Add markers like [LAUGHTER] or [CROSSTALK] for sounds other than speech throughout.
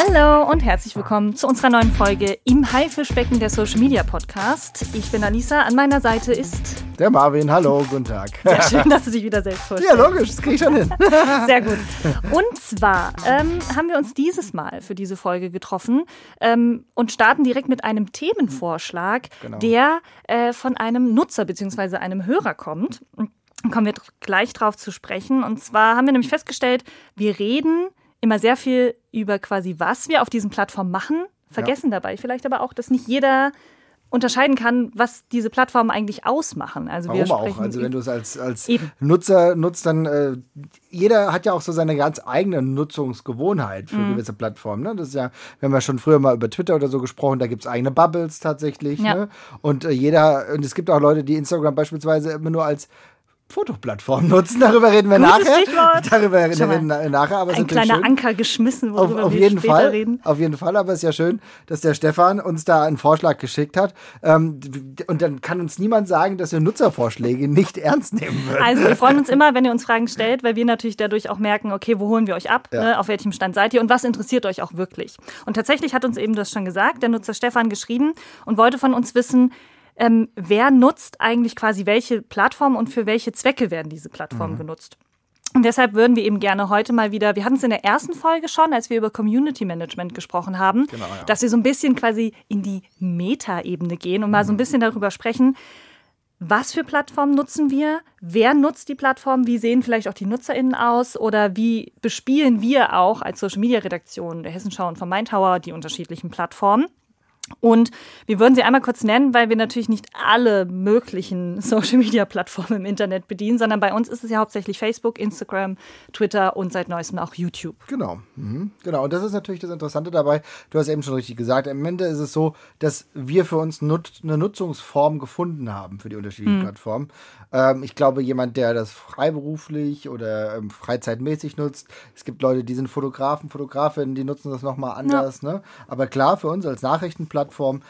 Hallo und herzlich willkommen zu unserer neuen Folge im Haifischbecken der Social Media Podcast. Ich bin Alisa, an meiner Seite ist der Marvin. Hallo, guten Tag. [LAUGHS] Sehr schön, dass du dich wieder selbst vorstellst. Ja, logisch, das kriege ich schon hin. [LAUGHS] Sehr gut. Und zwar ähm, haben wir uns dieses Mal für diese Folge getroffen ähm, und starten direkt mit einem Themenvorschlag, genau. der äh, von einem Nutzer bzw. einem Hörer kommt. Kommen wir gleich drauf zu sprechen. Und zwar haben wir nämlich festgestellt, wir reden immer sehr viel über quasi, was wir auf diesen Plattformen machen, vergessen ja. dabei vielleicht aber auch, dass nicht jeder unterscheiden kann, was diese Plattformen eigentlich ausmachen. Also Warum wir auch? Also wenn du es als, als Nutzer nutzt, dann äh, jeder hat ja auch so seine ganz eigene Nutzungsgewohnheit für mhm. gewisse Plattformen. Ne? Das ist ja, wir haben ja schon früher mal über Twitter oder so gesprochen, da gibt es eigene Bubbles tatsächlich. Ja. Ne? Und äh, jeder, und es gibt auch Leute, die Instagram beispielsweise immer nur als Fotoplattform nutzen. Darüber reden wir Gutes nachher. Stichwort. Darüber reden wir nachher. Aber ein kleiner schön. Anker geschmissen, worüber auf, auf wir jeden später Fall, reden. Auf jeden Fall, aber es ist ja schön, dass der Stefan uns da einen Vorschlag geschickt hat. Ähm, und dann kann uns niemand sagen, dass wir Nutzervorschläge nicht ernst nehmen würden. Also wir freuen uns [LAUGHS] immer, wenn ihr uns Fragen stellt, weil wir natürlich dadurch auch merken, okay, wo holen wir euch ab, ja. ne, auf welchem Stand seid ihr und was interessiert euch auch wirklich. Und tatsächlich hat uns eben das schon gesagt, der Nutzer Stefan geschrieben und wollte von uns wissen, ähm, wer nutzt eigentlich quasi welche Plattform und für welche Zwecke werden diese Plattformen mhm. genutzt. Und deshalb würden wir eben gerne heute mal wieder, wir hatten es in der ersten Folge schon, als wir über Community Management gesprochen haben, genau, ja. dass wir so ein bisschen quasi in die Meta-Ebene gehen und mal so ein mhm. bisschen darüber sprechen, was für Plattformen nutzen wir? Wer nutzt die Plattform? Wie sehen vielleicht auch die NutzerInnen aus? Oder wie bespielen wir auch als Social Media Redaktion der Hessenschau und von Mindtower die unterschiedlichen Plattformen? Und wir würden sie einmal kurz nennen, weil wir natürlich nicht alle möglichen [LAUGHS] Social-Media-Plattformen im Internet bedienen, sondern bei uns ist es ja hauptsächlich Facebook, Instagram, Twitter und seit neuestem auch YouTube. Genau, mhm. genau. Und das ist natürlich das Interessante dabei. Du hast eben schon richtig gesagt. Am Ende ist es so, dass wir für uns nut eine Nutzungsform gefunden haben für die unterschiedlichen mhm. Plattformen. Ähm, ich glaube, jemand, der das freiberuflich oder ähm, freizeitmäßig nutzt, es gibt Leute, die sind Fotografen, Fotografinnen, die nutzen das nochmal anders. Ja. Ne? Aber klar, für uns als Nachrichtenplattform Plattform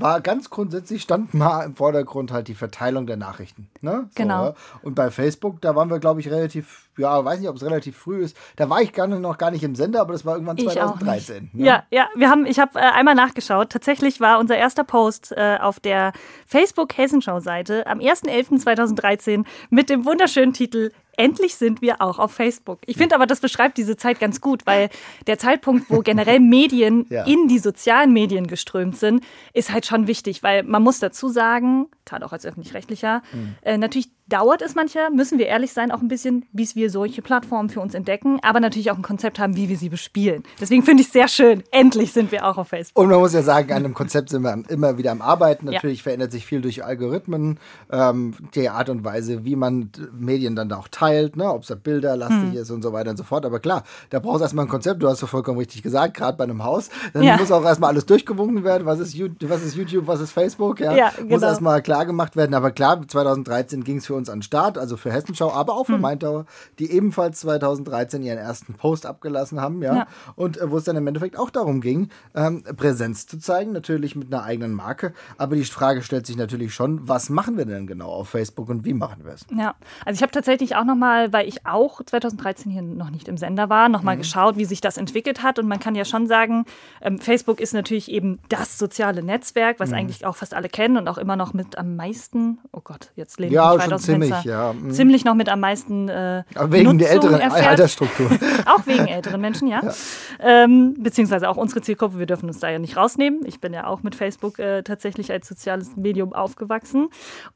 war ganz grundsätzlich stand mal im Vordergrund halt die Verteilung der Nachrichten. Ne? So, genau. Und bei Facebook, da waren wir, glaube ich, relativ, ja, weiß nicht, ob es relativ früh ist. Da war ich gar nicht, noch gar nicht im Sender, aber das war irgendwann 2013. Ne? Ja, ja, wir haben, ich habe äh, einmal nachgeschaut. Tatsächlich war unser erster Post äh, auf der Facebook Hessenschau-Seite am 1.11.2013 mit dem wunderschönen Titel endlich sind wir auch auf Facebook. Ich finde aber, das beschreibt diese Zeit ganz gut, weil der Zeitpunkt, wo generell Medien ja. in die sozialen Medien geströmt sind, ist halt schon wichtig, weil man muss dazu sagen, gerade auch als öffentlich-rechtlicher, mhm. äh, natürlich dauert es mancher, müssen wir ehrlich sein, auch ein bisschen, bis wir solche Plattformen für uns entdecken, aber natürlich auch ein Konzept haben, wie wir sie bespielen. Deswegen finde ich es sehr schön. Endlich sind wir auch auf Facebook. Und man muss ja sagen, an einem Konzept sind wir immer wieder am Arbeiten. Natürlich ja. verändert sich viel durch Algorithmen, ähm, die Art und Weise, wie man Medien dann da auch teilt, ne? ob es da bilderlastig hm. ist und so weiter und so fort. Aber klar, da brauchst du erstmal ein Konzept. Du hast so vollkommen richtig gesagt, gerade bei einem Haus. Dann ja. muss auch erstmal alles durchgewunken werden. Was ist, was ist YouTube, was ist Facebook? Ja, ja genau. Muss erstmal klar gemacht werden. Aber klar, 2013 ging es für uns an den Start, also für Hessenschau, aber auch für hm. Maintauer, die ebenfalls 2013 ihren ersten Post abgelassen haben. Ja. ja. Und äh, wo es dann im Endeffekt auch darum ging, ähm, Präsenz zu zeigen, natürlich mit einer eigenen Marke. Aber die Frage stellt sich natürlich schon, was machen wir denn genau auf Facebook und wie machen wir es? Ja, also ich habe tatsächlich auch nochmal, weil ich auch 2013 hier noch nicht im Sender war, nochmal mhm. geschaut, wie sich das entwickelt hat. Und man kann ja schon sagen, ähm, Facebook ist natürlich eben das soziale Netzwerk, was mhm. eigentlich auch fast alle kennen und auch immer noch mit am meisten, oh Gott, jetzt lehne ja, ich schon ziemlich, ja. Mhm. Ziemlich noch mit am meisten äh, Aber wegen Nutzung der älteren erfährt. Altersstruktur. [LAUGHS] auch wegen älteren Menschen, ja. ja. Ähm, beziehungsweise auch unsere Zielgruppe, wir dürfen uns da ja nicht rausnehmen. Ich bin ja auch mit Facebook äh, tatsächlich als soziales Medium aufgewachsen.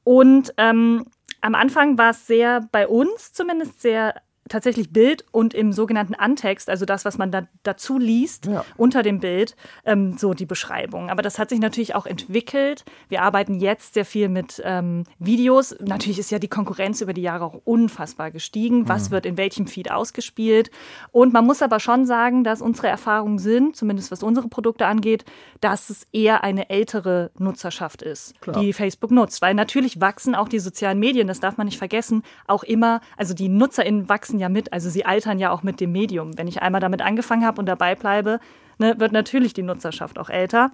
Und ähm, am Anfang war es sehr, bei uns zumindest, sehr tatsächlich Bild und im sogenannten Antext, also das, was man da dazu liest, ja. unter dem Bild, ähm, so die Beschreibung. Aber das hat sich natürlich auch entwickelt. Wir arbeiten jetzt sehr viel mit ähm, Videos. Natürlich ist ja die Konkurrenz über die Jahre auch unfassbar gestiegen. Was mhm. wird in welchem Feed ausgespielt? Und man muss aber schon sagen, dass unsere Erfahrungen sind, zumindest was unsere Produkte angeht, dass es eher eine ältere Nutzerschaft ist, Klar. die Facebook nutzt. Weil natürlich wachsen auch die sozialen Medien, das darf man nicht vergessen, auch immer, also die NutzerInnen wachsen wachsen ja mit, also sie altern ja auch mit dem Medium. Wenn ich einmal damit angefangen habe und dabei bleibe, ne, wird natürlich die Nutzerschaft auch älter.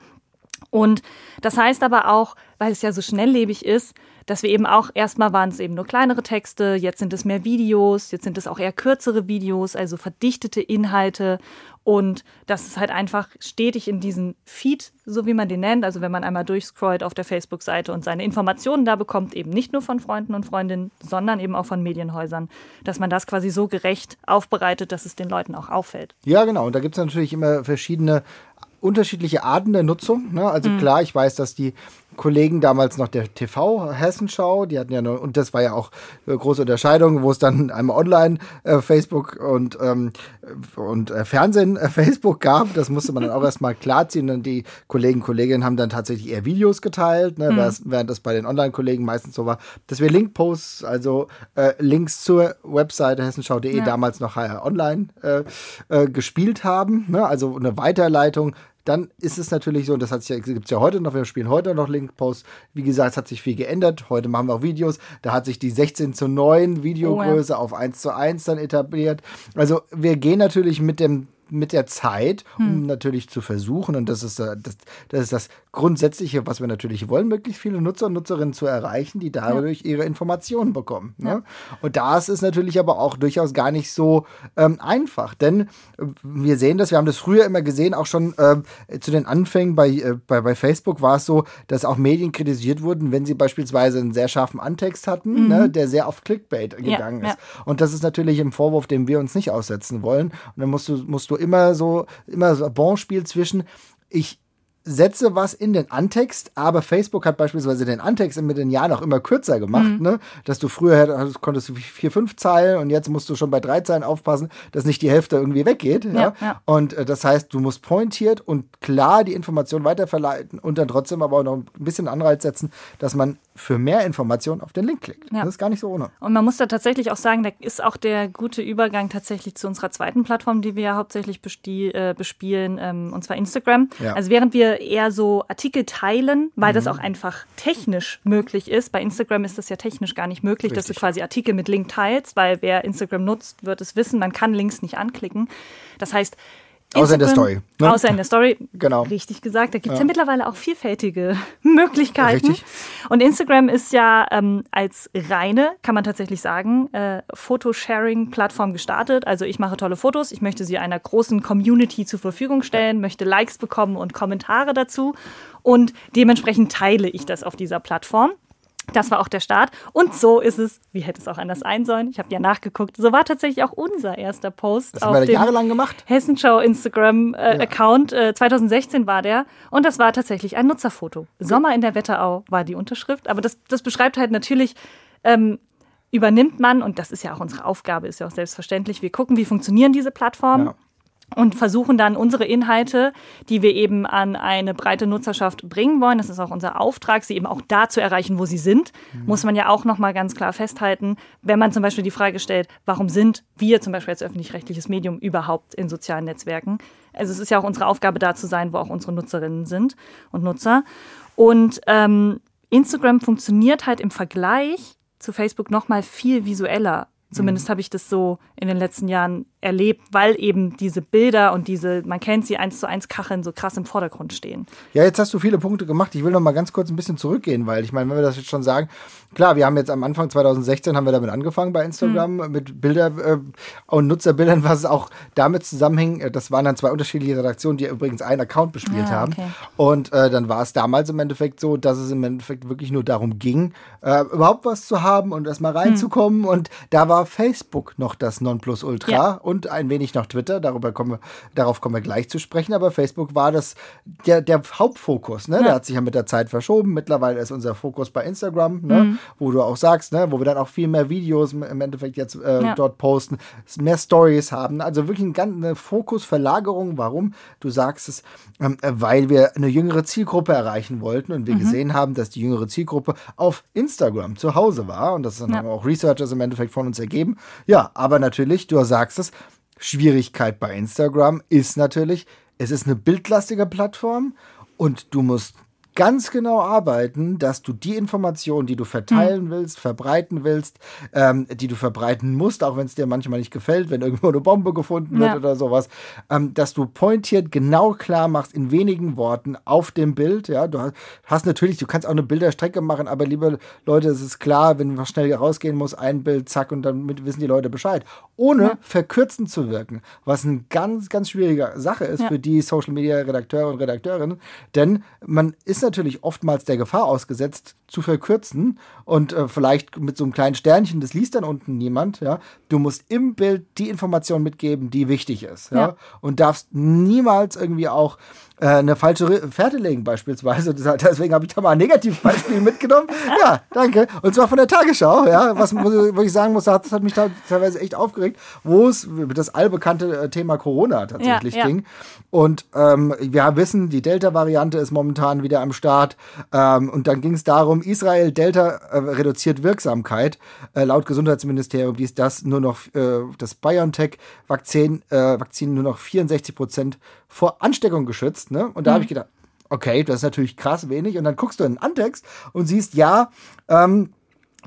Und das heißt aber auch, weil es ja so schnelllebig ist, dass wir eben auch, erstmal waren es eben nur kleinere Texte, jetzt sind es mehr Videos, jetzt sind es auch eher kürzere Videos, also verdichtete Inhalte. Und das ist halt einfach stetig in diesen Feed, so wie man den nennt. Also wenn man einmal durchscrollt auf der Facebook-Seite und seine Informationen da bekommt, eben nicht nur von Freunden und Freundinnen, sondern eben auch von Medienhäusern, dass man das quasi so gerecht aufbereitet, dass es den Leuten auch auffällt. Ja, genau. Und da gibt es natürlich immer verschiedene unterschiedliche Arten der Nutzung. Ne? Also mhm. klar, ich weiß, dass die Kollegen damals noch der TV Hessenschau, die hatten ja nur, und das war ja auch eine große Unterscheidung, wo es dann [LAUGHS] einmal online äh, Facebook und, ähm, und äh, Fernsehen äh, Facebook gab. Das musste man dann auch erstmal klarziehen. Und die Kollegen, Kolleginnen haben dann tatsächlich eher Videos geteilt, ne? mhm. während das bei den Online-Kollegen meistens so war, dass wir Link-Posts, also äh, Links zur Webseite hessenschau.de ja. damals noch online äh, äh, gespielt haben. Ne? Also eine Weiterleitung dann ist es natürlich so, und das ja, gibt es ja heute noch, wir spielen heute noch Link-Posts. Wie gesagt, es hat sich viel geändert. Heute machen wir auch Videos. Da hat sich die 16 zu 9 Videogröße oh ja. auf 1 zu 1 dann etabliert. Also wir gehen natürlich mit dem mit der Zeit, um hm. natürlich zu versuchen, und das ist, das, das ist das Grundsätzliche, was wir natürlich wollen, möglichst viele Nutzer und Nutzerinnen zu erreichen, die dadurch ja. ihre Informationen bekommen. Ne? Ja. Und das ist natürlich aber auch durchaus gar nicht so ähm, einfach, denn äh, wir sehen das, wir haben das früher immer gesehen, auch schon äh, zu den Anfängen bei, äh, bei, bei Facebook war es so, dass auch Medien kritisiert wurden, wenn sie beispielsweise einen sehr scharfen Antext hatten, mhm. ne, der sehr auf Clickbait gegangen ja, ist. Und das ist natürlich ein Vorwurf, dem wir uns nicht aussetzen wollen. Und dann musst du, musst du immer so, immer so ein Bonspiel zwischen, ich setze was in den Antext, aber Facebook hat beispielsweise den Antext mit den Jahren auch immer kürzer gemacht, mhm. ne? Dass du früher konntest du vier, fünf Zeilen und jetzt musst du schon bei drei Zeilen aufpassen, dass nicht die Hälfte irgendwie weggeht. Ja, ja? ja. Und äh, das heißt, du musst pointiert und klar die Information weiterverleiten und dann trotzdem aber auch noch ein bisschen Anreiz setzen, dass man für mehr Informationen auf den Link klickt. Ja. Das ist gar nicht so ohne. Und man muss da tatsächlich auch sagen, da ist auch der gute Übergang tatsächlich zu unserer zweiten Plattform, die wir ja hauptsächlich äh, bespielen, ähm, und zwar Instagram. Also während wir eher so Artikel teilen, weil mhm. das auch einfach technisch möglich ist. Bei Instagram ist das ja technisch gar nicht möglich, Richtig. dass du quasi Artikel mit Link teilst, weil wer Instagram nutzt, wird es wissen, man kann Links nicht anklicken. Das heißt, Außer in der Story. Ne? Außer in der Story. Genau. Richtig gesagt. Da gibt es ja. ja. mittlerweile auch vielfältige [LAUGHS] Möglichkeiten. Richtig. Und Instagram ist ja ähm, als reine, kann man tatsächlich sagen, äh, Fotosharing-Plattform gestartet. Also ich mache tolle Fotos, ich möchte sie einer großen Community zur Verfügung stellen, möchte Likes bekommen und Kommentare dazu. Und dementsprechend teile ich das auf dieser Plattform. Das war auch der Start. Und so ist es, wie hätte es auch anders sein sollen? Ich habe ja nachgeguckt. So war tatsächlich auch unser erster Post das auf dem jahrelang gemacht. Hessenschau Instagram-Account. Äh, ja. äh, 2016 war der. Und das war tatsächlich ein Nutzerfoto. Sommer in der Wetterau war die Unterschrift. Aber das, das beschreibt halt natürlich, ähm, übernimmt man, und das ist ja auch unsere Aufgabe, ist ja auch selbstverständlich, wir gucken, wie funktionieren diese Plattformen. Ja und versuchen dann unsere Inhalte, die wir eben an eine breite Nutzerschaft bringen wollen, das ist auch unser Auftrag, sie eben auch da zu erreichen, wo sie sind, mhm. muss man ja auch noch mal ganz klar festhalten, wenn man zum Beispiel die Frage stellt, warum sind wir zum Beispiel als öffentlich-rechtliches Medium überhaupt in sozialen Netzwerken? Also es ist ja auch unsere Aufgabe, da zu sein, wo auch unsere Nutzerinnen sind und Nutzer. Und ähm, Instagram funktioniert halt im Vergleich zu Facebook noch mal viel visueller. Zumindest mhm. habe ich das so in den letzten Jahren erlebt, weil eben diese Bilder und diese, man kennt sie eins zu eins Kacheln so krass im Vordergrund stehen. Ja, jetzt hast du viele Punkte gemacht. Ich will noch mal ganz kurz ein bisschen zurückgehen, weil ich meine, wenn wir das jetzt schon sagen, klar, wir haben jetzt am Anfang 2016 haben wir damit angefangen bei Instagram mhm. mit Bilder äh, und Nutzerbildern, was auch damit zusammenhing. Äh, das waren dann zwei unterschiedliche Redaktionen, die übrigens einen Account bespielt ah, okay. haben. Und äh, dann war es damals im Endeffekt so, dass es im Endeffekt wirklich nur darum ging, äh, überhaupt was zu haben und erstmal reinzukommen. Mhm. Und da war Facebook noch das Nonplusultra. Ja und ein wenig noch Twitter. Darüber kommen wir, darauf kommen wir gleich zu sprechen. Aber Facebook war das der, der Hauptfokus. Ne? Ja. Der hat sich ja mit der Zeit verschoben. Mittlerweile ist unser Fokus bei Instagram, ne? Mhm. wo du auch sagst, ne? wo wir dann auch viel mehr Videos im Endeffekt jetzt äh, ja. dort posten, mehr Stories haben. Also wirklich eine, Fokusverlagerung. Warum? Du sagst es, ähm, weil wir eine jüngere Zielgruppe erreichen wollten und wir mhm. gesehen haben, dass die jüngere Zielgruppe auf Instagram zu Hause war. Und das ja. haben auch Researchers im Endeffekt von uns ergeben. Ja, aber natürlich, du sagst es, Schwierigkeit bei Instagram ist natürlich, es ist eine bildlastige Plattform und du musst ganz genau arbeiten, dass du die Informationen, die du verteilen mhm. willst, verbreiten willst, ähm, die du verbreiten musst, auch wenn es dir manchmal nicht gefällt, wenn irgendwo eine Bombe gefunden wird ja. oder sowas, ähm, dass du pointiert genau klar machst in wenigen Worten auf dem Bild. Ja, du hast natürlich, du kannst auch eine Bilderstrecke machen, aber liebe Leute, es ist klar, wenn man schnell rausgehen muss, ein Bild, zack, und dann wissen die Leute Bescheid. Ohne ja. verkürzend zu wirken, was eine ganz, ganz schwierige Sache ist ja. für die Social Media Redakteure und Redakteurinnen, denn man ist natürlich oftmals der Gefahr ausgesetzt, zu verkürzen und äh, vielleicht mit so einem kleinen Sternchen, das liest dann unten niemand, ja. Du musst im Bild die Information mitgeben, die wichtig ist, ja. ja. Und darfst niemals irgendwie auch äh, eine falsche Fährte legen beispielsweise. [LAUGHS] Deswegen habe ich da mal ein Negativbeispiel mitgenommen. [LAUGHS] Ja, danke. Und zwar von der Tagesschau, ja, was wo ich sagen muss, das hat mich teilweise echt aufgeregt, wo es das allbekannte äh, Thema Corona tatsächlich ja, ja. ging. Und ähm, wir wissen, die Delta-Variante ist momentan wieder am Start. Ähm, und dann ging es darum, Israel Delta äh, reduziert Wirksamkeit. Äh, laut Gesundheitsministerium dies das nur noch äh, das BioNTech-Vakzin äh, Vakzin nur noch 64 Prozent vor Ansteckung geschützt. Ne? Und da mhm. habe ich gedacht, okay, das ist natürlich krass wenig. Und dann guckst du in den Antext und siehst, ja, ähm,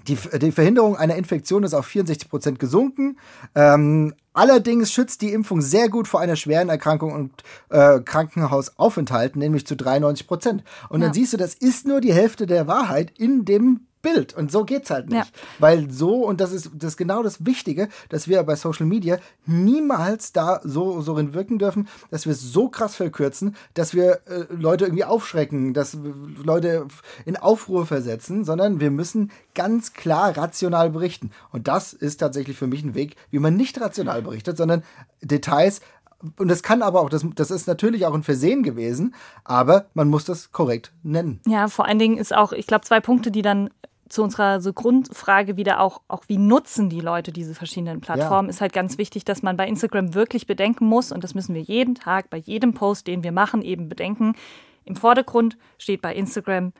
die, die, Verhinderung einer Infektion ist auf 64 Prozent gesunken. Ähm, allerdings schützt die Impfung sehr gut vor einer schweren Erkrankung und äh, Krankenhausaufenthalten, nämlich zu 93 Prozent. Und ja. dann siehst du, das ist nur die Hälfte der Wahrheit in dem Bild. Und so geht's halt nicht. Ja. Weil so, und das ist, das ist genau das Wichtige, dass wir bei Social Media niemals da so, so wirken dürfen, dass wir es so krass verkürzen, dass wir äh, Leute irgendwie aufschrecken, dass Leute in Aufruhr versetzen, sondern wir müssen ganz klar rational berichten. Und das ist tatsächlich für mich ein Weg, wie man nicht rational berichtet, sondern Details und das kann aber auch, das, das ist natürlich auch ein Versehen gewesen, aber man muss das korrekt nennen. Ja, vor allen Dingen ist auch, ich glaube, zwei Punkte, die dann zu unserer so Grundfrage wieder auch, auch, wie nutzen die Leute diese verschiedenen Plattformen, ja. ist halt ganz wichtig, dass man bei Instagram wirklich bedenken muss, und das müssen wir jeden Tag bei jedem Post, den wir machen, eben bedenken. Im Vordergrund steht bei Instagram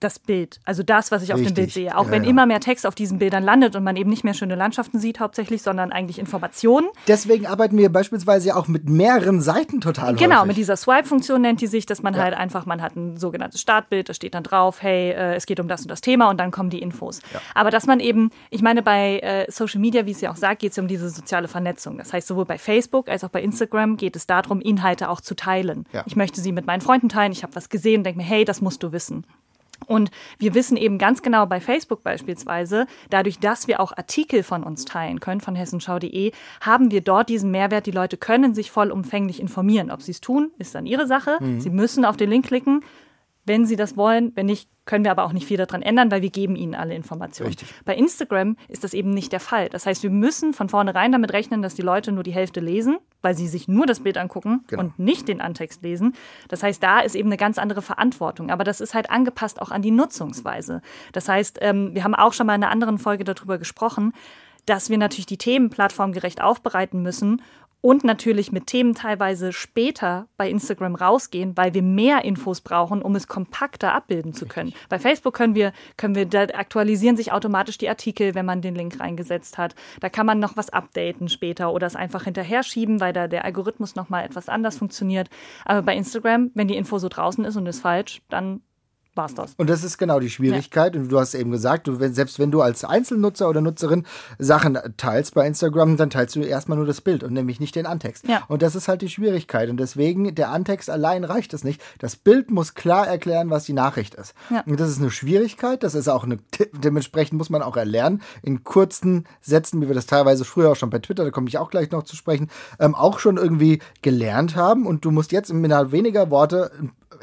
das Bild, also das, was ich Richtig. auf dem Bild sehe. Auch ja, wenn ja. immer mehr Text auf diesen Bildern landet und man eben nicht mehr schöne Landschaften sieht hauptsächlich, sondern eigentlich Informationen. Deswegen arbeiten wir beispielsweise auch mit mehreren Seiten total Genau, häufig. mit dieser Swipe-Funktion nennt die sich, dass man ja. halt einfach, man hat ein sogenanntes Startbild, da steht dann drauf, hey, äh, es geht um das und das Thema und dann kommen die Infos. Aber dass man eben, ich meine, bei äh, Social Media, wie es ja auch sagt, geht es um diese soziale Vernetzung. Das heißt, sowohl bei Facebook als auch bei Instagram geht es darum, Inhalte auch zu teilen. Ich möchte sie mit meinen Freunden teilen, ich habe was gesehen, denke mir, hey, das musst du wissen. Und wir wissen eben ganz genau bei Facebook beispielsweise, dadurch, dass wir auch Artikel von uns teilen können, von hessenschau.de, haben wir dort diesen Mehrwert. Die Leute können sich vollumfänglich informieren. Ob sie es tun, ist dann ihre Sache. Mhm. Sie müssen auf den Link klicken wenn sie das wollen. Wenn nicht, können wir aber auch nicht viel daran ändern, weil wir geben ihnen alle Informationen. Richtig. Bei Instagram ist das eben nicht der Fall. Das heißt, wir müssen von vornherein damit rechnen, dass die Leute nur die Hälfte lesen, weil sie sich nur das Bild angucken genau. und nicht den Antext lesen. Das heißt, da ist eben eine ganz andere Verantwortung. Aber das ist halt angepasst auch an die Nutzungsweise. Das heißt, ähm, wir haben auch schon mal in einer anderen Folge darüber gesprochen, dass wir natürlich die Themen plattformgerecht aufbereiten müssen und natürlich mit Themen teilweise später bei Instagram rausgehen, weil wir mehr Infos brauchen, um es kompakter abbilden zu können. Bei Facebook können wir, können wir, da aktualisieren sich automatisch die Artikel, wenn man den Link reingesetzt hat. Da kann man noch was updaten später oder es einfach hinterher schieben, weil da der Algorithmus nochmal etwas anders funktioniert. Aber bei Instagram, wenn die Info so draußen ist und ist falsch, dann war es das. Und das ist genau die Schwierigkeit. Ja. Und du hast eben gesagt, du, wenn, selbst wenn du als Einzelnutzer oder Nutzerin Sachen teilst bei Instagram, dann teilst du erstmal nur das Bild und nämlich nicht den Antext. Ja. Und das ist halt die Schwierigkeit. Und deswegen, der Antext allein reicht es nicht. Das Bild muss klar erklären, was die Nachricht ist. Ja. Und das ist eine Schwierigkeit. Das ist auch eine, dementsprechend muss man auch erlernen, in kurzen Sätzen, wie wir das teilweise früher auch schon bei Twitter, da komme ich auch gleich noch zu sprechen, ähm, auch schon irgendwie gelernt haben. Und du musst jetzt innerhalb weniger Worte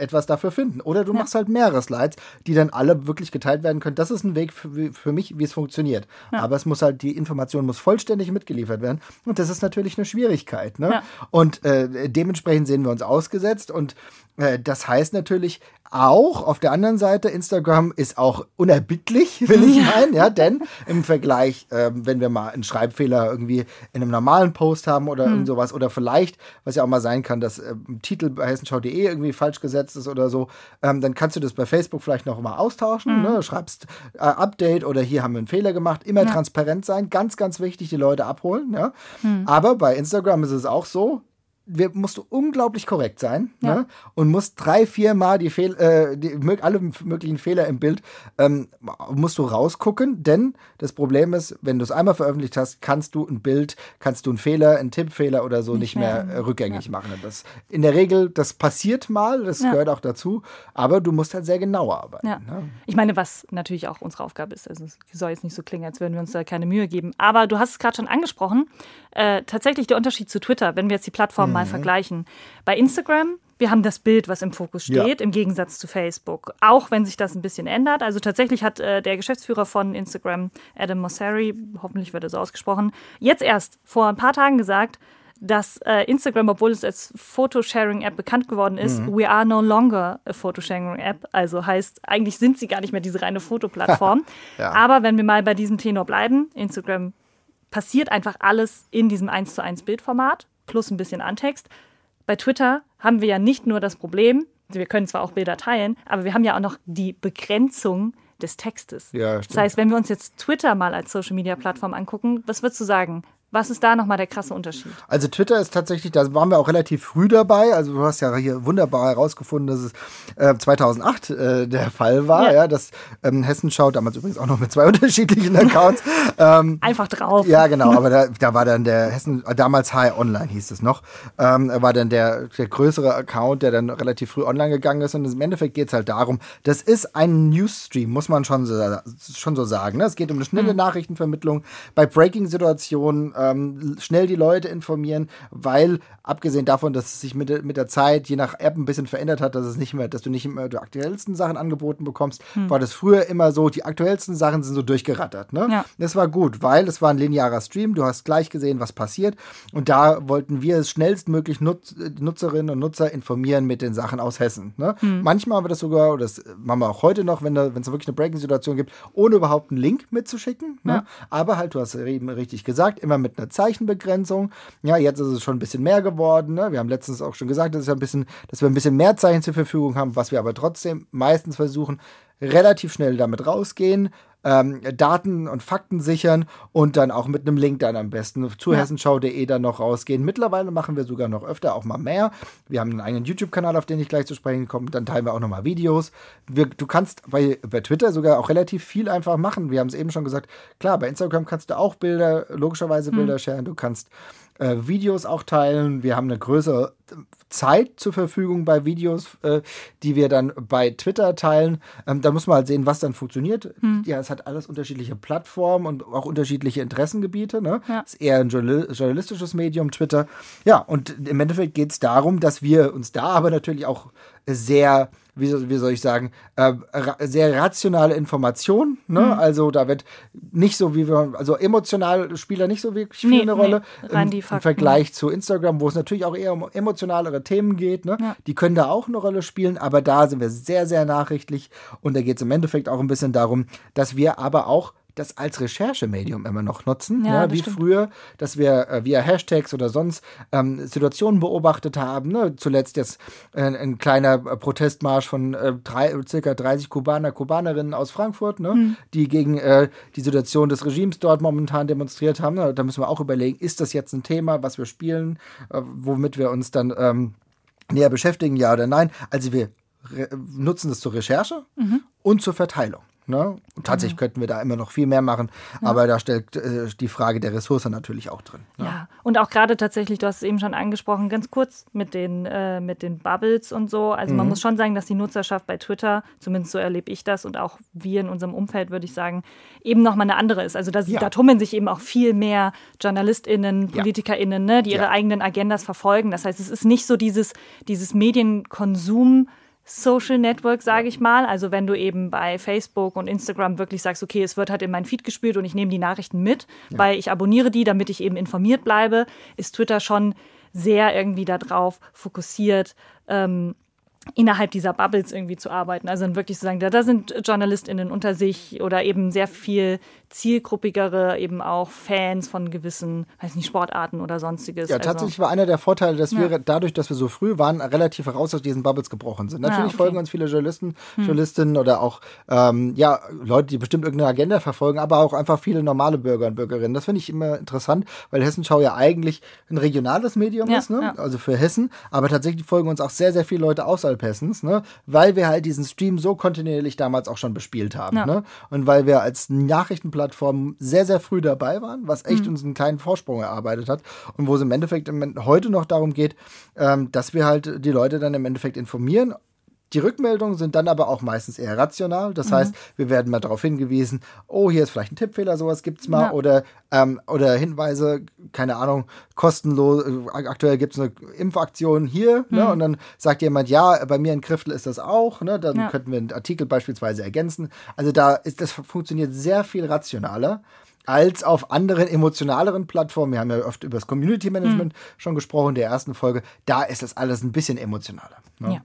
etwas dafür finden. Oder du ja. machst halt mehrere Slides, die dann alle wirklich geteilt werden können. Das ist ein Weg für, für mich, wie es funktioniert. Ja. Aber es muss halt, die Information muss vollständig mitgeliefert werden. Und das ist natürlich eine Schwierigkeit. Ne? Ja. Und äh, dementsprechend sehen wir uns ausgesetzt. Und äh, das heißt natürlich, auch. Auf der anderen Seite, Instagram ist auch unerbittlich, [LAUGHS] will ich meinen, ja, denn im Vergleich, ähm, wenn wir mal einen Schreibfehler irgendwie in einem normalen Post haben oder hm. sowas, oder vielleicht, was ja auch mal sein kann, dass äh, Titel bei hessenschau.de irgendwie falsch gesetzt ist oder so, ähm, dann kannst du das bei Facebook vielleicht noch mal austauschen, hm. ne? schreibst äh, Update oder hier haben wir einen Fehler gemacht, immer ja. transparent sein, ganz, ganz wichtig, die Leute abholen, ja. Hm. Aber bei Instagram ist es auch so, wir, musst du unglaublich korrekt sein ja. ne? und musst drei, vier Mal die, Fehl, äh, die alle möglichen Fehler im Bild ähm, musst du rausgucken, denn das Problem ist, wenn du es einmal veröffentlicht hast, kannst du ein Bild, kannst du einen Fehler, einen Tippfehler oder so nicht, nicht mehr, mehr rückgängig ja. machen. Das in der Regel, das passiert mal, das ja. gehört auch dazu, aber du musst halt sehr genau arbeiten. Ne? Ich meine, was natürlich auch unsere Aufgabe ist, also es soll jetzt nicht so klingen, als würden wir uns da keine Mühe geben, aber du hast es gerade schon angesprochen, äh, tatsächlich der Unterschied zu Twitter, wenn wir jetzt die Plattform mhm. mal vergleichen. Bei Instagram wir haben das Bild, was im Fokus steht, ja. im Gegensatz zu Facebook. Auch wenn sich das ein bisschen ändert. Also tatsächlich hat äh, der Geschäftsführer von Instagram, Adam Mosseri, hoffentlich wird er so ausgesprochen, jetzt erst vor ein paar Tagen gesagt, dass äh, Instagram, obwohl es als Photosharing-App bekannt geworden ist, mhm. we are no longer a Photosharing-App. Also heißt, eigentlich sind sie gar nicht mehr diese reine Fotoplattform. [LAUGHS] ja. Aber wenn wir mal bei diesem Tenor bleiben, Instagram passiert einfach alles in diesem 1 zu 1 Bildformat plus ein bisschen Antext. Bei Twitter haben wir ja nicht nur das Problem, wir können zwar auch Bilder teilen, aber wir haben ja auch noch die Begrenzung des Textes. Ja, das heißt, wenn wir uns jetzt Twitter mal als Social Media Plattform angucken, was würdest du sagen? Was ist da nochmal der krasse Unterschied? Also Twitter ist tatsächlich, da waren wir auch relativ früh dabei. Also du hast ja hier wunderbar herausgefunden, dass es äh, 2008 äh, der Fall war. Ja. ja dass ähm, Hessenschau, damals übrigens auch noch mit zwei [LAUGHS] unterschiedlichen Accounts. ähm, Einfach drauf. Ja, genau. Aber da, da war dann der Hessen, äh, damals High Online hieß es noch, ähm, war dann der, der größere Account, der dann relativ früh online gegangen ist. Und im Endeffekt geht es halt darum, das ist ein Newsstream, muss man schon so, schon so sagen. Ne? Es geht um eine schnelle mhm. Nachrichtenvermittlung. Bei Breaking-Situationen ähm, schnell die Leute informieren, weil abgesehen davon, dass es sich mit, der, mit der Zeit je nach App ein bisschen verändert hat, dass es nicht mehr, dass du nicht immer die aktuellsten Sachen angeboten bekommst, hm. war das früher immer so, die aktuellsten Sachen sind so durchgerattert. Ne? Ja. Das war gut, weil es war ein linearer Stream, du hast gleich gesehen, was passiert und da wollten wir schnellstmöglich Nutz, Nutzerinnen und Nutzer informieren mit den Sachen aus Hessen. Ne? Hm. Manchmal haben wir das sogar, das machen wir auch heute noch, wenn es wirklich eine Breaking-Situation gibt, ohne überhaupt einen Link mitzuschicken. Ne? Ja. Aber halt, du hast eben richtig gesagt, immer mit einer Zeichenbegrenzung. Ja, jetzt ist es schon ein bisschen mehr geworden. Ne? Wir haben letztens auch schon gesagt, dass, ein bisschen, dass wir ein bisschen mehr Zeichen zur Verfügung haben, was wir aber trotzdem meistens versuchen, relativ schnell damit rausgehen, ähm, Daten und Fakten sichern und dann auch mit einem Link dann am besten zu ja. hessenschau.de dann noch rausgehen. Mittlerweile machen wir sogar noch öfter auch mal mehr. Wir haben einen eigenen YouTube-Kanal, auf den ich gleich zu sprechen komme. Dann teilen wir auch noch mal Videos. Wir, du kannst bei, bei Twitter sogar auch relativ viel einfach machen. Wir haben es eben schon gesagt. Klar, bei Instagram kannst du auch Bilder, logischerweise Bilder mhm. sharen. Du kannst äh, Videos auch teilen. Wir haben eine größere Zeit zur Verfügung bei Videos, äh, die wir dann bei Twitter teilen. Ähm, da muss man halt sehen, was dann funktioniert. Hm. Ja, es hat alles unterschiedliche Plattformen und auch unterschiedliche Interessengebiete. Ne? Ja. Ist eher ein journalistisches Medium, Twitter. Ja, und im Endeffekt geht es darum, dass wir uns da aber natürlich auch sehr wie, wie soll ich sagen, äh, ra sehr rationale Information. Ne? Mhm. Also da wird nicht so wie wir, also emotional spielt da nicht so wirklich viel nee, eine Rolle. Nee, Im, Im, Vergleich zu Instagram, wo es natürlich auch eher um emotionalere Themen geht. Ne? Ja. Die können da auch eine Rolle spielen, aber da sind wir sehr, sehr nachrichtlich. Und da geht es im Endeffekt auch ein bisschen darum, dass wir aber auch das als Recherchemedium immer noch nutzen, ja, ne? wie stimmt. früher, dass wir äh, via Hashtags oder sonst ähm, Situationen beobachtet haben. Ne? Zuletzt jetzt äh, ein kleiner äh, Protestmarsch von äh, drei, circa 30 Kubaner, Kubanerinnen aus Frankfurt, ne? Mhm. die gegen äh, die Situation des Regimes dort momentan demonstriert haben. Ne? Da müssen wir auch überlegen, ist das jetzt ein Thema, was wir spielen, äh, womit wir uns dann ähm, näher beschäftigen, ja oder nein. Also wir nutzen das zur Recherche mhm. und zur Verteilung. Ne? Tatsächlich mhm. könnten wir da immer noch viel mehr machen, ja. aber da stellt äh, die Frage der Ressource natürlich auch drin. Ne? Ja, und auch gerade tatsächlich, du hast es eben schon angesprochen, ganz kurz mit den, äh, mit den Bubbles und so. Also mhm. man muss schon sagen, dass die Nutzerschaft bei Twitter, zumindest so erlebe ich das und auch wir in unserem Umfeld, würde ich sagen, eben nochmal eine andere ist. Also das, ja. da tummeln sich eben auch viel mehr JournalistInnen, PolitikerInnen, ne, die ihre eigenen Agendas verfolgen. Das heißt, es ist nicht so dieses, dieses Medienkonsum- Social Network, sage ich mal. Also wenn du eben bei Facebook und Instagram wirklich sagst, okay, es wird halt in mein Feed gespielt und ich nehme die Nachrichten mit, ja. weil ich abonniere die, damit ich eben informiert bleibe, ist Twitter schon sehr irgendwie darauf fokussiert, ähm, innerhalb dieser Bubbles irgendwie zu arbeiten. Also dann wirklich zu sagen, da, da sind JournalistInnen unter sich oder eben sehr viel zielgruppigere, eben auch Fans von gewissen, weiß nicht, Sportarten oder sonstiges. Ja, also tatsächlich also, war einer der Vorteile, dass wir dadurch, dass wir so früh waren, relativ heraus aus diesen Bubbles gebrochen sind. Natürlich ah, okay. folgen uns viele Journalisten, hm. Journalistinnen oder auch ähm, ja, Leute, die bestimmt irgendeine Agenda verfolgen, aber auch einfach viele normale Bürger und Bürgerinnen. Das finde ich immer interessant, weil Hessenschau ja eigentlich ein regionales Medium ja, ist, ne? Ja. also für Hessen, aber tatsächlich folgen uns auch sehr, sehr viele Leute außerhalb Hessens, ne? weil wir halt diesen Stream so kontinuierlich damals auch schon bespielt haben. Ja. Ne? Und weil wir als Nachrichtenplattform sehr, sehr früh dabei waren, was echt mhm. uns einen kleinen Vorsprung erarbeitet hat und wo es im Endeffekt heute noch darum geht, ähm, dass wir halt die Leute dann im Endeffekt informieren die Rückmeldungen sind dann aber auch meistens eher rational. Das mhm. heißt, wir werden mal darauf hingewiesen, oh, hier ist vielleicht ein Tippfehler, sowas gibt es mal. Ja. Oder, ähm, oder Hinweise, keine Ahnung, kostenlos. Äh, aktuell gibt es eine Impfaktion hier. Ne? Mhm. Ne? Und dann sagt jemand, ja, bei mir in Kriftel ist das auch. Ne? Dann ja. könnten wir einen Artikel beispielsweise ergänzen. Also da ist das funktioniert sehr viel rationaler als auf anderen emotionaleren Plattformen. Wir haben ja oft über das Community Management mhm. schon gesprochen in der ersten Folge. Da ist das alles ein bisschen emotionaler. Ne? Ja.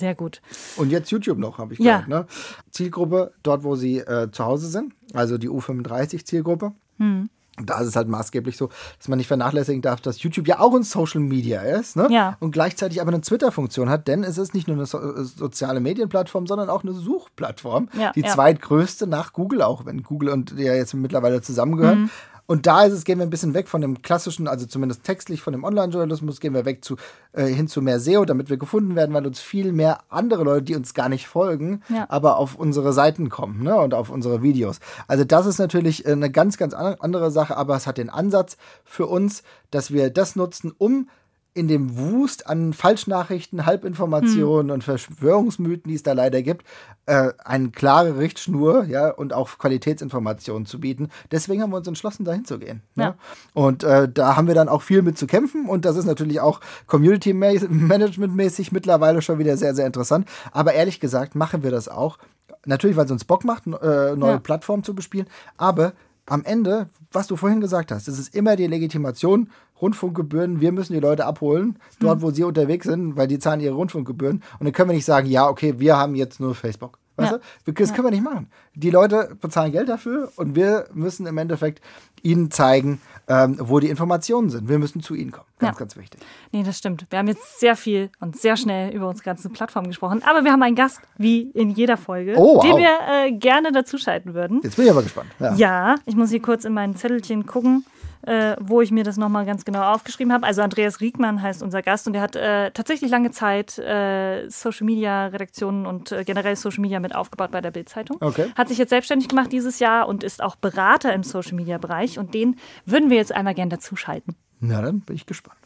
Sehr gut. Und jetzt YouTube noch, habe ich ja. gehört. Ne? Zielgruppe, dort, wo sie äh, zu Hause sind, also die U35-Zielgruppe. Hm. Da ist es halt maßgeblich so, dass man nicht vernachlässigen darf, dass YouTube ja auch ein Social Media ist ne? ja. und gleichzeitig aber eine Twitter-Funktion hat, denn es ist nicht nur eine so äh, soziale Medienplattform, sondern auch eine Suchplattform. Ja, die ja. zweitgrößte nach Google, auch wenn Google und der jetzt mittlerweile zusammengehören. Mhm. Und da ist es, gehen wir ein bisschen weg von dem klassischen, also zumindest textlich von dem Online-Journalismus, gehen wir weg zu, äh, hin zu mehr SEO, damit wir gefunden werden, weil uns viel mehr andere Leute, die uns gar nicht folgen, ja. aber auf unsere Seiten kommen ne, und auf unsere Videos. Also das ist natürlich äh, eine ganz, ganz andere Sache, aber es hat den Ansatz für uns, dass wir das nutzen, um in dem Wust an Falschnachrichten, Halbinformationen hm. und Verschwörungsmythen, die es da leider gibt, äh, eine klare Richtschnur ja, und auch Qualitätsinformationen zu bieten. Deswegen haben wir uns entschlossen, dahin zu gehen. Ja. ja. Und äh, da haben wir dann auch viel mit zu kämpfen und das ist natürlich auch Community-Management-mäßig mittlerweile schon wieder sehr, sehr interessant. Aber ehrlich gesagt machen wir das auch. Natürlich, weil es uns Bock macht, äh, neue ja. Plattformen zu bespielen, aber am Ende, was du vorhin gesagt hast, es ist immer die Legitimation, Rundfunkgebühren, wir müssen die Leute abholen, dort, hm. wo sie unterwegs sind, weil die zahlen ihre Rundfunkgebühren. Und dann können wir nicht sagen, ja, okay, wir haben jetzt nur Facebook. Weißt ja. du? Das können wir nicht machen. Die Leute bezahlen Geld dafür und wir müssen im Endeffekt ihnen zeigen, ähm, wo die Informationen sind. Wir müssen zu ihnen kommen. Ganz, ja. ganz wichtig. Nee, das stimmt. Wir haben jetzt sehr viel und sehr schnell über unsere ganze Plattform gesprochen. Aber wir haben einen Gast, wie in jeder Folge, oh, wow. den wir äh, gerne dazuschalten würden. Jetzt bin ich aber gespannt. Ja. ja, ich muss hier kurz in mein Zettelchen gucken äh, wo ich mir das nochmal ganz genau aufgeschrieben habe. Also Andreas Riekmann heißt unser Gast und der hat äh, tatsächlich lange Zeit äh, Social Media Redaktionen und äh, generell Social Media mit aufgebaut bei der Bild-Zeitung. Okay. Hat sich jetzt selbstständig gemacht dieses Jahr und ist auch Berater im Social Media Bereich und den würden wir jetzt einmal gern dazuschalten. Na, dann bin ich gespannt.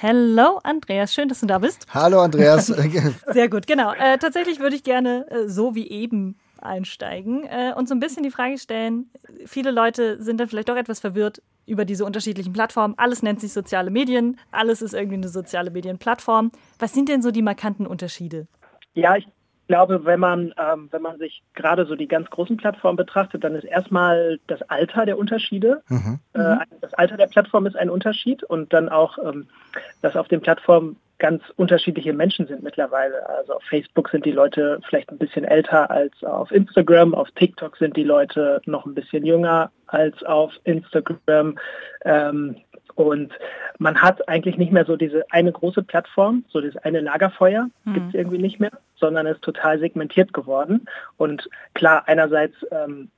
Hallo Andreas, schön, dass du da bist. Hallo Andreas. [LAUGHS] Sehr gut, genau. Äh, tatsächlich würde ich gerne äh, so wie eben einsteigen äh, und so ein bisschen die Frage stellen, viele Leute sind dann vielleicht doch etwas verwirrt über diese unterschiedlichen Plattformen. Alles nennt sich soziale Medien, alles ist irgendwie eine soziale Medienplattform. Was sind denn so die markanten Unterschiede? Ja, ich glaube, wenn man, ähm, wenn man sich gerade so die ganz großen Plattformen betrachtet, dann ist erstmal das Alter der Unterschiede. Mhm. Äh, das Alter der Plattform ist ein Unterschied und dann auch, ähm, dass auf den Plattformen ganz unterschiedliche Menschen sind mittlerweile. Also auf Facebook sind die Leute vielleicht ein bisschen älter als auf Instagram, auf TikTok sind die Leute noch ein bisschen jünger als auf Instagram. Ähm, und man hat eigentlich nicht mehr so diese eine große Plattform, so dieses eine Lagerfeuer mhm. gibt es irgendwie nicht mehr, sondern ist total segmentiert geworden. Und klar, einerseits ähm,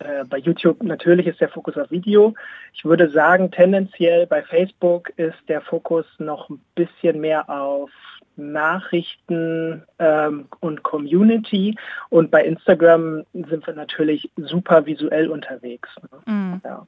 äh, bei YouTube natürlich ist der Fokus auf Video. Ich würde sagen, tendenziell bei Facebook ist der Fokus noch ein bisschen mehr auf Nachrichten ähm, und Community. Und bei Instagram sind wir natürlich super visuell unterwegs. Ne? Mhm. Ja.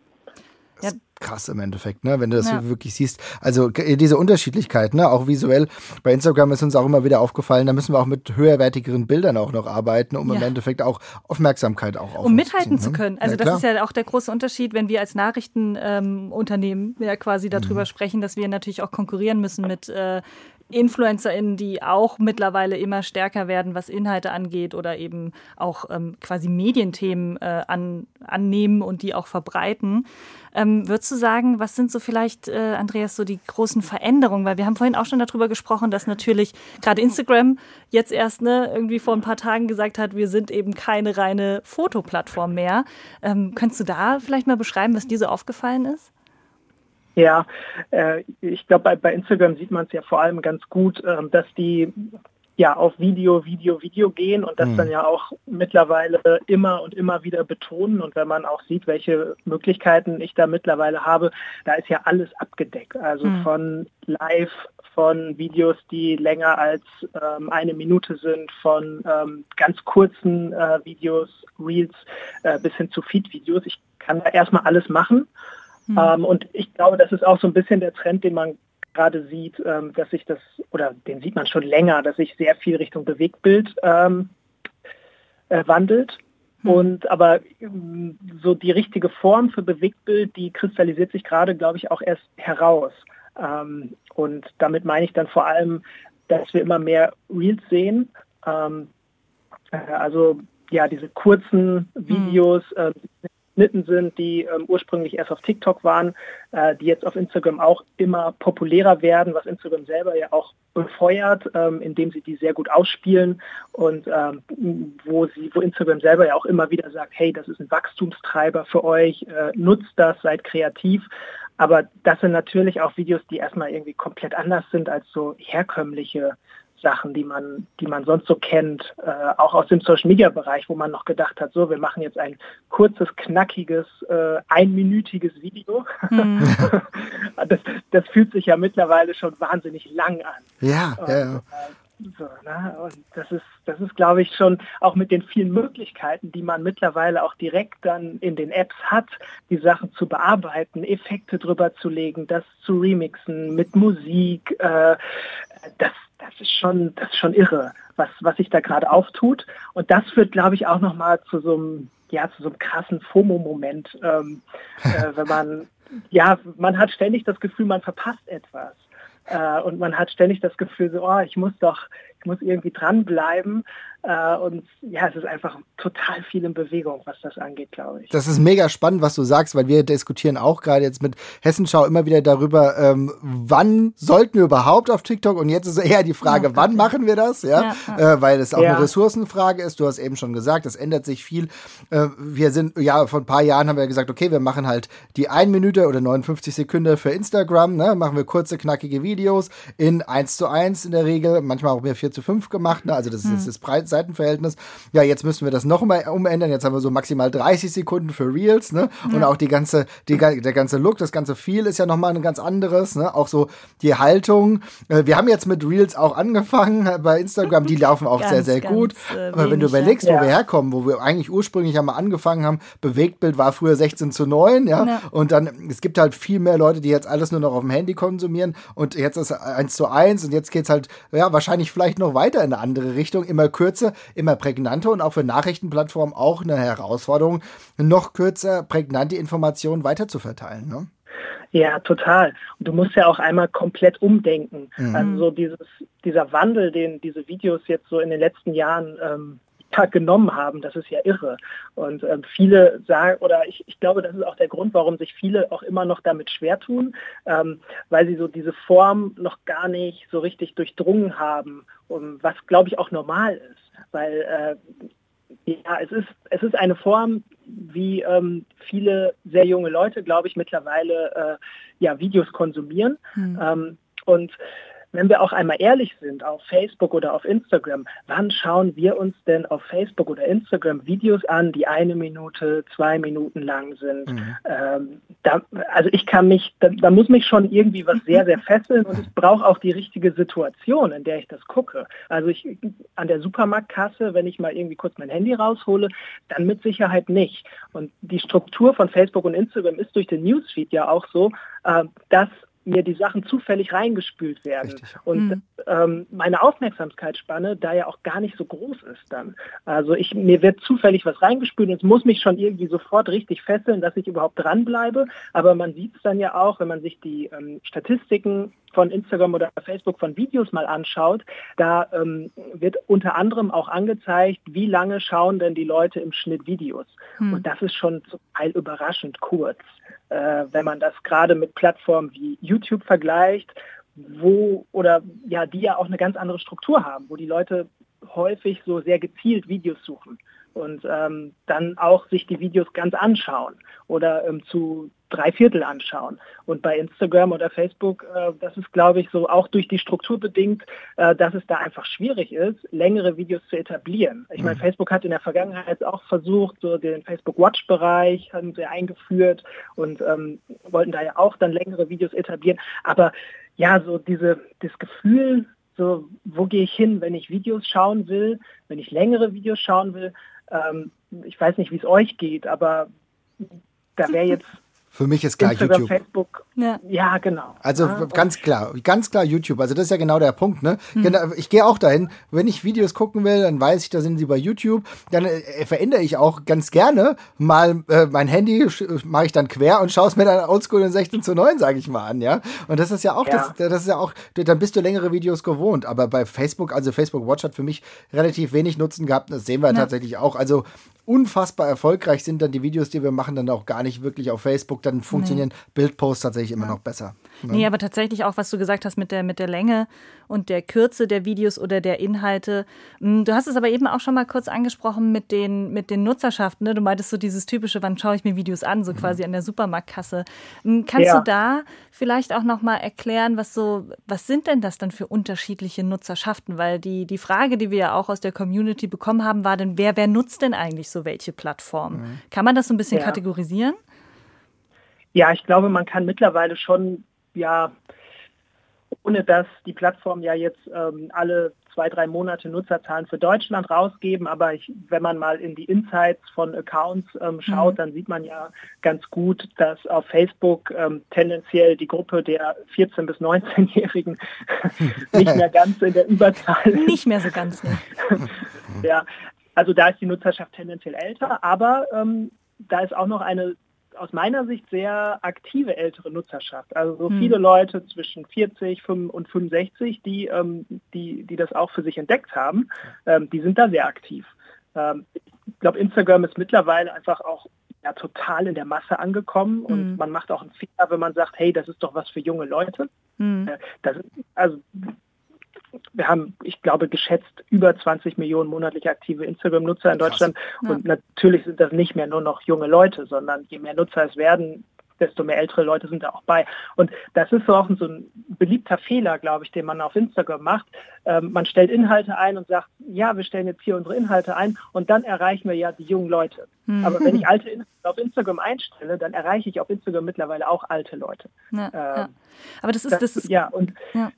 Ja, krass im Endeffekt, ne? wenn du das ja. wirklich siehst. Also diese Unterschiedlichkeit, ne? auch visuell. Bei Instagram ist uns auch immer wieder aufgefallen, da müssen wir auch mit höherwertigeren Bildern auch noch arbeiten, um ja. im Endeffekt auch Aufmerksamkeit auch Um mithalten zu, ziehen, zu ne? können. Also das ist ja auch der große Unterschied, wenn wir als Nachrichtenunternehmen ähm, ja quasi darüber mhm. sprechen, dass wir natürlich auch konkurrieren müssen mit äh, InfluencerInnen, die auch mittlerweile immer stärker werden, was Inhalte angeht oder eben auch ähm, quasi Medienthemen äh, an, annehmen und die auch verbreiten. Ähm, würdest du sagen, was sind so vielleicht, äh, Andreas, so die großen Veränderungen? Weil wir haben vorhin auch schon darüber gesprochen, dass natürlich gerade Instagram jetzt erst ne, irgendwie vor ein paar Tagen gesagt hat, wir sind eben keine reine Fotoplattform mehr. Ähm, könntest du da vielleicht mal beschreiben, was dir so aufgefallen ist? Ja, äh, ich glaube, bei, bei Instagram sieht man es ja vor allem ganz gut, äh, dass die ja auf Video, Video, Video gehen und das mhm. dann ja auch mittlerweile immer und immer wieder betonen. Und wenn man auch sieht, welche Möglichkeiten ich da mittlerweile habe, da ist ja alles abgedeckt. Also mhm. von Live, von Videos, die länger als ähm, eine Minute sind, von ähm, ganz kurzen äh, Videos, Reels äh, bis hin zu Feed-Videos. Ich kann da erstmal alles machen. Mhm. Ähm, und ich glaube, das ist auch so ein bisschen der Trend, den man gerade sieht, ähm, dass sich das, oder den sieht man schon länger, dass sich sehr viel Richtung Bewegtbild ähm, äh, wandelt. Mhm. Und aber ähm, so die richtige Form für Bewegtbild, die kristallisiert sich gerade, glaube ich, auch erst heraus. Ähm, und damit meine ich dann vor allem, dass wir immer mehr Reels sehen. Ähm, äh, also ja, diese kurzen hm. Videos, äh, geschnitten sind, die ähm, ursprünglich erst auf TikTok waren, äh, die jetzt auf Instagram auch immer populärer werden, was Instagram selber ja auch befeuert, ähm, indem sie die sehr gut ausspielen und ähm, wo sie, wo Instagram selber ja auch immer wieder sagt, hey, das ist ein Wachstumstreiber für euch, äh, nutzt das, seid kreativ. Aber das sind natürlich auch Videos, die erstmal irgendwie komplett anders sind als so herkömmliche Sachen, die man, die man sonst so kennt, äh, auch aus dem Social Media Bereich, wo man noch gedacht hat, so, wir machen jetzt ein kurzes, knackiges, äh, einminütiges Video. Mhm. [LAUGHS] das, das fühlt sich ja mittlerweile schon wahnsinnig lang an. Ja, Und, ja, ja. So, ne? Und das ist, das ist, glaube ich, schon auch mit den vielen Möglichkeiten, die man mittlerweile auch direkt dann in den Apps hat, die Sachen zu bearbeiten, Effekte drüber zu legen, das zu remixen mit Musik. Äh, das, das ist schon, das ist schon irre, was, was sich da gerade auftut. Und das führt, glaube ich, auch nochmal zu so einem, ja, zu so einem krassen FOMO-Moment, ähm, [LAUGHS] äh, wenn man, ja, man hat ständig das Gefühl, man verpasst etwas. Äh, und man hat ständig das Gefühl, so, oh, ich muss doch, ich muss irgendwie dranbleiben. Äh, und ja, es ist einfach total viel in Bewegung, was das angeht, glaube ich. Das ist mega spannend, was du sagst, weil wir diskutieren auch gerade jetzt mit Hessenschau immer wieder darüber, ähm, wann sollten wir überhaupt auf TikTok? Und jetzt ist eher die Frage, ja, wann machen wir das? Ja, ja, ja. Äh, weil es auch eine Ressourcenfrage ist. Du hast eben schon gesagt, es ändert sich viel. Äh, wir sind, ja, vor ein paar Jahren haben wir gesagt, okay, wir machen halt die 1 Minute oder 59 Sekunden für Instagram, ne? machen wir kurze, knackige Videos in 1 zu 1 in der Regel, manchmal auch mehr 4 zu 5 gemacht, ne? also das ist hm. das Seitenverhältnis. Ja, jetzt müssen wir das noch mal umändern. Jetzt haben wir so maximal 30 Sekunden für Reels, ne? Ja. Und auch die ganze, die, der ganze Look, das ganze Feel ist ja noch mal ein ganz anderes, ne? Auch so die Haltung. Äh, wir haben jetzt mit Reels auch angefangen äh, bei Instagram. Die [LAUGHS] laufen auch ganz, sehr, sehr gut. Äh, Aber wenn du überlegst, ja. wo wir herkommen, wo wir eigentlich ursprünglich einmal angefangen haben, Bewegtbild war früher 16 zu 9, ja? ja. Und dann, es gibt halt viel mehr Leute, die jetzt alles nur noch auf dem Handy konsumieren. Und jetzt ist 1 zu 1 und jetzt geht es halt, ja, wahrscheinlich vielleicht noch weiter in eine andere Richtung. Immer kürzer, immer prägnanter und auch für Nachrichtenplattformen auch eine Herausforderung, noch kürzer, prägnant die Informationen weiter zu verteilen. Ne? Ja, total. Und du musst ja auch einmal komplett umdenken. Mhm. Also so dieses, dieser Wandel, den diese Videos jetzt so in den letzten Jahren ähm, genommen haben, das ist ja irre. Und ähm, viele sagen, oder ich, ich glaube, das ist auch der Grund, warum sich viele auch immer noch damit schwer tun, ähm, weil sie so diese Form noch gar nicht so richtig durchdrungen haben, um, was glaube ich auch normal ist. Weil äh, ja, es ist, es ist eine Form, wie ähm, viele sehr junge Leute, glaube ich, mittlerweile äh, ja, Videos konsumieren. Mhm. Und wenn wir auch einmal ehrlich sind, auf Facebook oder auf Instagram, wann schauen wir uns denn auf Facebook oder Instagram Videos an, die eine Minute, zwei Minuten lang sind? Mhm. Ähm, da, also ich kann mich, da, da, muss mich schon irgendwie was sehr, sehr fesseln und ich brauche auch die richtige Situation, in der ich das gucke. Also ich an der Supermarktkasse, wenn ich mal irgendwie kurz mein Handy raushole, dann mit Sicherheit nicht. Und die Struktur von Facebook und Instagram ist durch den Newsfeed ja auch so, äh, dass mir die Sachen zufällig reingespült werden. Richtig. Und mhm. ähm, meine Aufmerksamkeitsspanne da ja auch gar nicht so groß ist dann. Also ich, mir wird zufällig was reingespült und es muss mich schon irgendwie sofort richtig fesseln, dass ich überhaupt dranbleibe. Aber man sieht es dann ja auch, wenn man sich die ähm, Statistiken von Instagram oder Facebook von Videos mal anschaut, da ähm, wird unter anderem auch angezeigt, wie lange schauen denn die Leute im Schnitt Videos. Hm. Und das ist schon zum Teil überraschend kurz, äh, wenn man das gerade mit Plattformen wie YouTube vergleicht, wo oder ja, die ja auch eine ganz andere Struktur haben, wo die Leute häufig so sehr gezielt Videos suchen und ähm, dann auch sich die Videos ganz anschauen oder ähm, zu drei Viertel anschauen. Und bei Instagram oder Facebook, äh, das ist, glaube ich, so auch durch die Struktur bedingt, äh, dass es da einfach schwierig ist, längere Videos zu etablieren. Ich meine, mhm. Facebook hat in der Vergangenheit auch versucht, so den Facebook Watch-Bereich haben sie eingeführt und ähm, wollten da ja auch dann längere Videos etablieren. Aber ja, so diese, das Gefühl, so, wo gehe ich hin, wenn ich Videos schauen will, wenn ich längere Videos schauen will, ähm, ich weiß nicht, wie es euch geht, aber da wäre jetzt für mich ist klar Instagram, YouTube. Facebook. Ja, ja genau. Also ja, ganz klar, ganz klar YouTube. Also das ist ja genau der Punkt. Ne? Hm. Ich gehe auch dahin, wenn ich Videos gucken will, dann weiß ich, da sind sie bei YouTube. Dann äh, verändere ich auch ganz gerne mal äh, mein Handy, mache ich dann quer und schaue es mir dann oldschool in 16 zu 9, sage ich mal an. ja. Und das ist ja auch, ja. Das, das ist ja auch, dann bist du längere Videos gewohnt. Aber bei Facebook, also Facebook Watch hat für mich relativ wenig Nutzen gehabt. Das sehen wir ja. tatsächlich auch. Also unfassbar erfolgreich sind dann die Videos, die wir machen, dann auch gar nicht wirklich auf Facebook. Dann funktionieren nee. Bildposts tatsächlich immer ja. noch besser. Ne? Nee, aber tatsächlich auch, was du gesagt hast mit der, mit der Länge und der Kürze der Videos oder der Inhalte. Hm, du hast es aber eben auch schon mal kurz angesprochen mit den, mit den Nutzerschaften. Ne? Du meintest so dieses typische, wann schaue ich mir Videos an, so mhm. quasi an der Supermarktkasse. Hm, kannst ja. du da vielleicht auch noch mal erklären, was so, was sind denn das dann für unterschiedliche Nutzerschaften? Weil die, die Frage, die wir ja auch aus der Community bekommen haben, war denn, wer, wer nutzt denn eigentlich so welche Plattform. Mhm. Kann man das so ein bisschen ja. kategorisieren? Ja, ich glaube, man kann mittlerweile schon, ja, ohne dass die Plattform ja jetzt ähm, alle zwei, drei Monate Nutzerzahlen für Deutschland rausgeben. Aber ich, wenn man mal in die Insights von Accounts ähm, schaut, mhm. dann sieht man ja ganz gut, dass auf Facebook ähm, tendenziell die Gruppe der 14- bis 19-Jährigen [LAUGHS] nicht mehr ganz in der Überzahl ist. Nicht mehr so ganz. Ne? [LAUGHS] ja, also da ist die Nutzerschaft tendenziell älter, aber ähm, da ist auch noch eine aus meiner Sicht sehr aktive ältere Nutzerschaft. Also so hm. viele Leute zwischen 40 5 und 65, die, ähm, die, die das auch für sich entdeckt haben, ähm, die sind da sehr aktiv. Ähm, ich glaube, Instagram ist mittlerweile einfach auch ja, total in der Masse angekommen und hm. man macht auch einen Fehler, wenn man sagt, hey, das ist doch was für junge Leute. Hm. Äh, das, also wir haben, ich glaube, geschätzt über 20 Millionen monatlich aktive Instagram-Nutzer in Deutschland. Ja. Und natürlich sind das nicht mehr nur noch junge Leute, sondern je mehr Nutzer es werden, desto mehr ältere Leute sind da auch bei. Und das ist so auch so ein beliebter Fehler, glaube ich, den man auf Instagram macht. Ähm, man stellt Inhalte ein und sagt, ja, wir stellen jetzt hier unsere Inhalte ein und dann erreichen wir ja die jungen Leute. Mhm. Aber wenn ich alte Inhalte auf Instagram einstelle, dann erreiche ich auf Instagram mittlerweile auch alte Leute. Ja, ähm, ja. Aber das ist, das, das ist ja und ja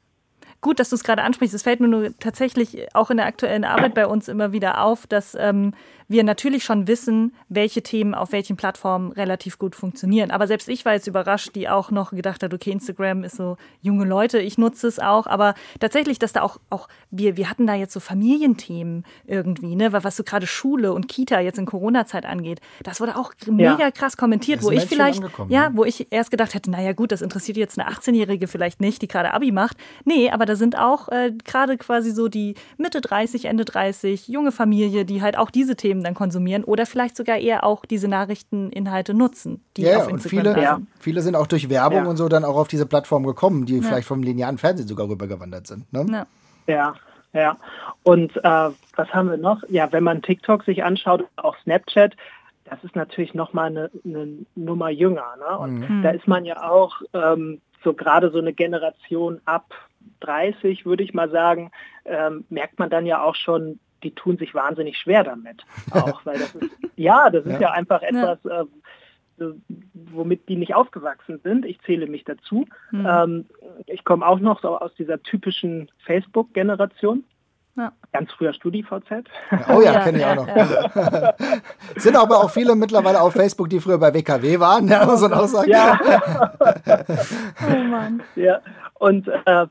gut, dass du es gerade ansprichst. Es fällt mir nur tatsächlich auch in der aktuellen Arbeit bei uns immer wieder auf, dass ähm, wir natürlich schon wissen, welche Themen auf welchen Plattformen relativ gut funktionieren. Aber selbst ich war jetzt überrascht, die auch noch gedacht hat, okay, Instagram ist so junge Leute, ich nutze es auch. Aber tatsächlich, dass da auch, auch wir, wir hatten da jetzt so Familienthemen irgendwie, ne, was so gerade Schule und Kita jetzt in Corona-Zeit angeht. Das wurde auch mega ja. krass kommentiert, wo ich vielleicht, ja, ne? wo ich erst gedacht hätte, naja gut, das interessiert jetzt eine 18-Jährige vielleicht nicht, die gerade Abi macht. Nee, aber da sind auch äh, gerade quasi so die Mitte 30, Ende 30, junge Familie, die halt auch diese Themen dann konsumieren oder vielleicht sogar eher auch diese Nachrichteninhalte nutzen, die ja, auf Instagram und viele, ja. viele sind auch durch Werbung ja. und so dann auch auf diese Plattform gekommen, die ja. vielleicht vom linearen Fernsehen sogar rübergewandert sind. Ne? Ja. ja, Und äh, was haben wir noch? Ja, wenn man TikTok sich anschaut, auch Snapchat, das ist natürlich nochmal eine, eine Nummer jünger. Ne? Und mhm. da ist man ja auch ähm, so gerade so eine Generation ab 30, würde ich mal sagen, ähm, merkt man dann ja auch schon, die tun sich wahnsinnig schwer damit. [LAUGHS] Auch, weil das ist, ja, das ist ja, ja einfach etwas, ja. Äh, womit die nicht aufgewachsen sind. Ich zähle mich dazu. Mhm. Ähm, ich komme auch noch so aus dieser typischen Facebook-Generation. Ja. Ganz früher StudiVZ. Oh ja, kenne ich auch noch. [LAUGHS] Sind aber auch viele mittlerweile auf Facebook, die früher bei WKW waren, ja, muss man auch sagen. Ja. oh Mann. Ja, und, äh,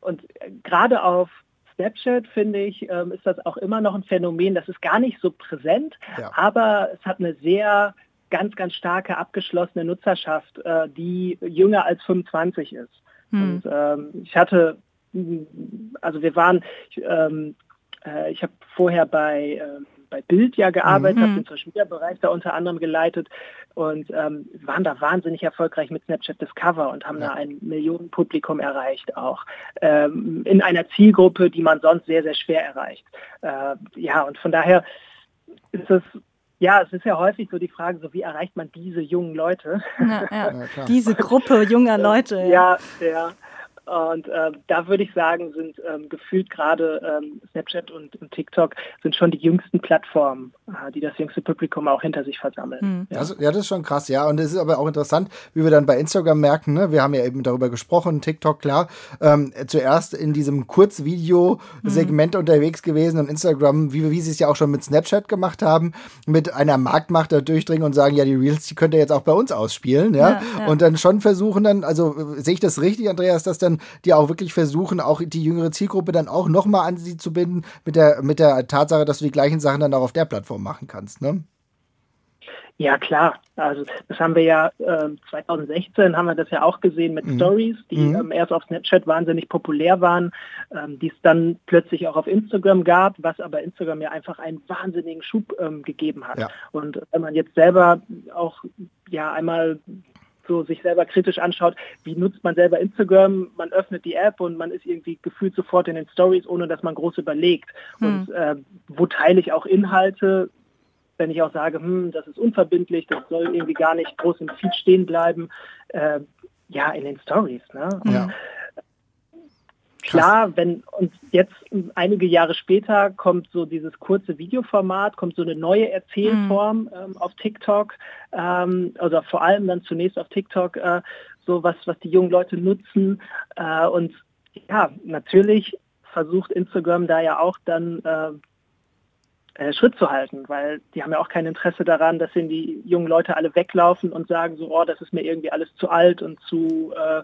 und gerade auf Snapchat, finde ich, ähm, ist das auch immer noch ein Phänomen, das ist gar nicht so präsent, ja. aber es hat eine sehr ganz, ganz starke abgeschlossene Nutzerschaft, äh, die jünger als 25 ist. Hm. Und ähm, ich hatte, also wir waren, ich, ähm, äh, ich habe vorher bei ähm, bei Bild ja gearbeitet, mhm. habe den Social Media Bereich da unter anderem geleitet und ähm, waren da wahnsinnig erfolgreich mit Snapchat Discover und haben ja. da ein Millionenpublikum erreicht auch ähm, in einer Zielgruppe, die man sonst sehr sehr schwer erreicht. Äh, ja und von daher ist es ja, es ist ja häufig so die Frage, so wie erreicht man diese jungen Leute? Ja, ja. [LAUGHS] ja diese Gruppe junger Leute. Ja, ja. Und äh, da würde ich sagen, sind ähm, gefühlt gerade ähm, Snapchat und, und, TikTok sind schon die jüngsten Plattformen, äh, die das jüngste Publikum auch hinter sich versammeln. Mhm. Ja. Also, ja, das ist schon krass, ja. Und es ist aber auch interessant, wie wir dann bei Instagram merken, ne? wir haben ja eben darüber gesprochen, TikTok, klar, ähm, zuerst in diesem Kurzvideo-Segment mhm. unterwegs gewesen und Instagram, wie, wie sie es ja auch schon mit Snapchat gemacht haben, mit einer Marktmacht da durchdringen und sagen, ja, die Reels, die könnt ihr jetzt auch bei uns ausspielen, ja. ja, ja. Und dann schon versuchen dann, also sehe ich das richtig, Andreas, dass dann die auch wirklich versuchen, auch die jüngere Zielgruppe dann auch nochmal an sie zu binden, mit der, mit der Tatsache, dass du die gleichen Sachen dann auch auf der Plattform machen kannst, ne? Ja, klar. Also das haben wir ja äh, 2016 haben wir das ja auch gesehen mit mhm. Stories, die mhm. ähm, erst auf Snapchat wahnsinnig populär waren, ähm, die es dann plötzlich auch auf Instagram gab, was aber Instagram ja einfach einen wahnsinnigen Schub ähm, gegeben hat. Ja. Und wenn man jetzt selber auch ja einmal so sich selber kritisch anschaut, wie nutzt man selber Instagram, man öffnet die App und man ist irgendwie gefühlt sofort in den Stories, ohne dass man groß überlegt. Hm. Und äh, wo teile ich auch Inhalte, wenn ich auch sage, hm, das ist unverbindlich, das soll irgendwie gar nicht groß im Feed stehen bleiben, äh, ja, in den Stories. Ne? Ja. Klar, wenn und jetzt einige Jahre später kommt so dieses kurze Videoformat, kommt so eine neue Erzählform mhm. ähm, auf TikTok, ähm, also vor allem dann zunächst auf TikTok, äh, so was, was die jungen Leute nutzen. Äh, und ja, natürlich versucht Instagram da ja auch dann äh, äh Schritt zu halten, weil die haben ja auch kein Interesse daran, dass die jungen Leute alle weglaufen und sagen so, oh, das ist mir irgendwie alles zu alt und zu äh,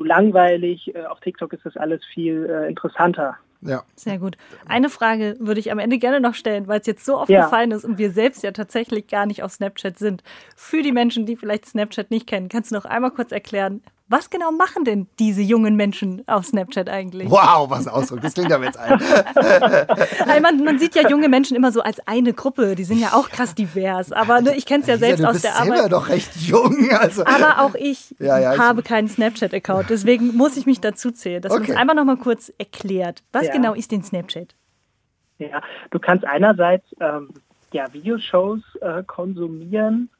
zu langweilig. Äh, auf TikTok ist das alles viel äh, interessanter. Ja. Sehr gut. Eine Frage würde ich am Ende gerne noch stellen, weil es jetzt so oft ja. gefallen ist und wir selbst ja tatsächlich gar nicht auf Snapchat sind. Für die Menschen, die vielleicht Snapchat nicht kennen, kannst du noch einmal kurz erklären, was genau machen denn diese jungen Menschen auf Snapchat eigentlich? Wow, was ein Ausdruck. Das klingt aber jetzt [LAUGHS] ein. man, man, sieht ja junge Menschen immer so als eine Gruppe. Die sind ja auch krass divers. Aber ne, ich kenne es ja selbst ja, aus der Arbeit. Ich bin doch recht jung. Also. Aber auch ich [LAUGHS] ja, ja, habe ich keinen Snapchat-Account. Deswegen muss ich mich dazu zählen. Dass okay. man uns einfach noch mal kurz erklärt. Was genau ist denn Snapchat? Ja, du kannst einerseits ähm, ja, Videoshows äh, konsumieren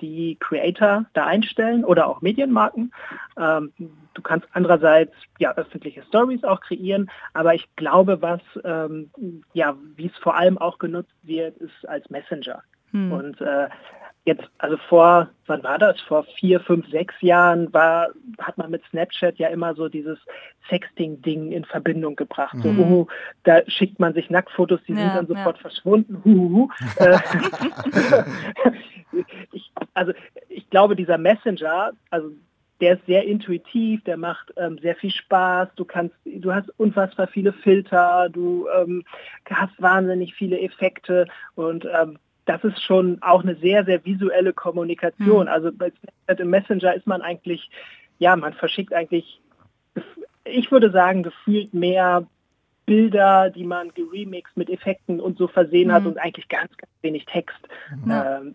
die Creator da einstellen oder auch Medienmarken. Ähm, du kannst andererseits ja öffentliche Stories auch kreieren, aber ich glaube, was ähm, ja, wie es vor allem auch genutzt wird, ist als Messenger. Hm. Und äh, jetzt, also vor, wann war das? Vor vier, fünf, sechs Jahren war, hat man mit Snapchat ja immer so dieses Sexting-Ding in Verbindung gebracht. Mhm. So, uh, da schickt man sich Nacktfotos, die ja, sind dann sofort ja. verschwunden. Uh, uh. [LAUGHS] ich, also ich glaube, dieser Messenger, also der ist sehr intuitiv, der macht ähm, sehr viel Spaß, du kannst, du hast unfassbar viele Filter, du ähm, hast wahnsinnig viele Effekte und ähm, das ist schon auch eine sehr, sehr visuelle Kommunikation. Mhm. Also bei Snapchat im Messenger ist man eigentlich, ja, man verschickt eigentlich, ich würde sagen, gefühlt mehr Bilder, die man geremixed mit Effekten und so versehen mhm. hat und eigentlich ganz, ganz wenig Text. Mhm. Ähm,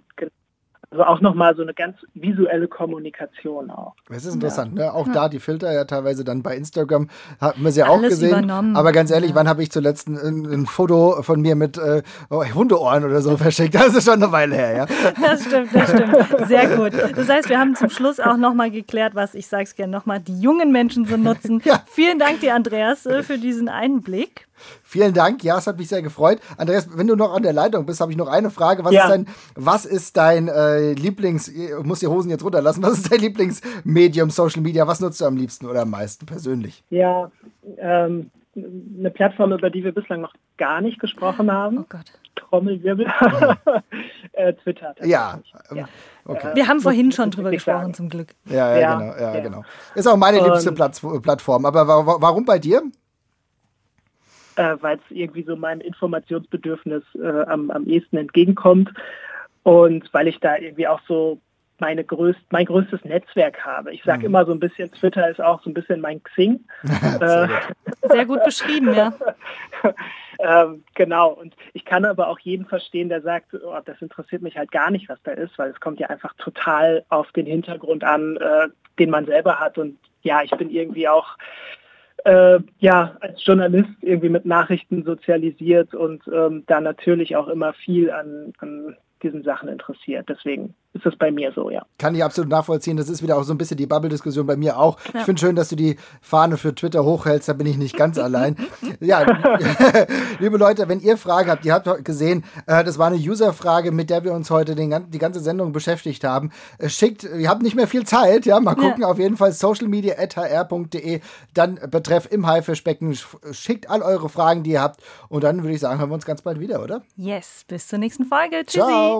also auch nochmal so eine ganz visuelle Kommunikation auch. Das ist interessant, ja. ne? Auch ja. da die Filter ja teilweise dann bei Instagram hat man sie ja auch gesehen. Übernommen. Aber ganz ehrlich, ja. wann habe ich zuletzt ein, ein, Foto von mir mit äh, oh, Hundeohren oder so verschickt? Das ist schon eine Weile her, ja. [LAUGHS] Das stimmt, das stimmt. Sehr gut. Das heißt, wir haben zum Schluss auch nochmal geklärt, was ich sage es gerne nochmal, die jungen Menschen so nutzen. [LAUGHS] ja. Vielen Dank dir, Andreas, äh, für diesen Einblick. Vielen Dank. Ja, es hat mich sehr gefreut. Andreas, wenn du noch an der Leitung bist, habe ich noch eine Frage. Was ja. ist dein, was ist dein äh, Lieblings, ich muss die Hosen jetzt runterlassen, was ist dein Lieblingsmedium Social Media? Was nutzt du am liebsten oder am meisten persönlich? Ja, ähm, eine Plattform, über die wir bislang noch gar nicht gesprochen haben. Oh Gott. Trommelwirbel. [LAUGHS] äh, Twitter. Ja. ja. Okay. Wir haben vorhin schon drüber gesprochen, sagen. zum Glück. Ja, ja, ja, genau, ja, genau. Ist auch meine liebste Plattform. Aber warum bei dir? Äh, weil es irgendwie so meinem Informationsbedürfnis äh, am, am ehesten entgegenkommt und weil ich da irgendwie auch so meine größt, mein größtes Netzwerk habe. Ich sage mhm. immer so ein bisschen, Twitter ist auch so ein bisschen mein Xing. [LAUGHS] Sehr, Sehr gut beschrieben, ja. [LAUGHS] ähm, genau, und ich kann aber auch jeden verstehen, der sagt, oh, das interessiert mich halt gar nicht, was da ist, weil es kommt ja einfach total auf den Hintergrund an, äh, den man selber hat. Und ja, ich bin irgendwie auch äh, ja, als Journalist irgendwie mit Nachrichten sozialisiert und ähm, da natürlich auch immer viel an, an diesen Sachen interessiert. Deswegen ist das bei mir so, ja. Kann ich absolut nachvollziehen. Das ist wieder auch so ein bisschen die Bubble-Diskussion bei mir auch. Ja. Ich finde schön, dass du die Fahne für Twitter hochhältst, da bin ich nicht ganz [LAUGHS] allein. Ja, [LAUGHS] liebe Leute, wenn ihr Fragen habt, ihr habt gesehen, äh, das war eine User-Frage, mit der wir uns heute den, die ganze Sendung beschäftigt haben. Äh, schickt, ihr habt nicht mehr viel Zeit, ja, mal gucken, ja. auf jeden Fall socialmedia.hr.de, dann betreff im Haifischbecken, schickt all eure Fragen, die ihr habt und dann würde ich sagen, hören wir uns ganz bald wieder, oder? Yes, bis zur nächsten Folge. Tschüssi. Ciao.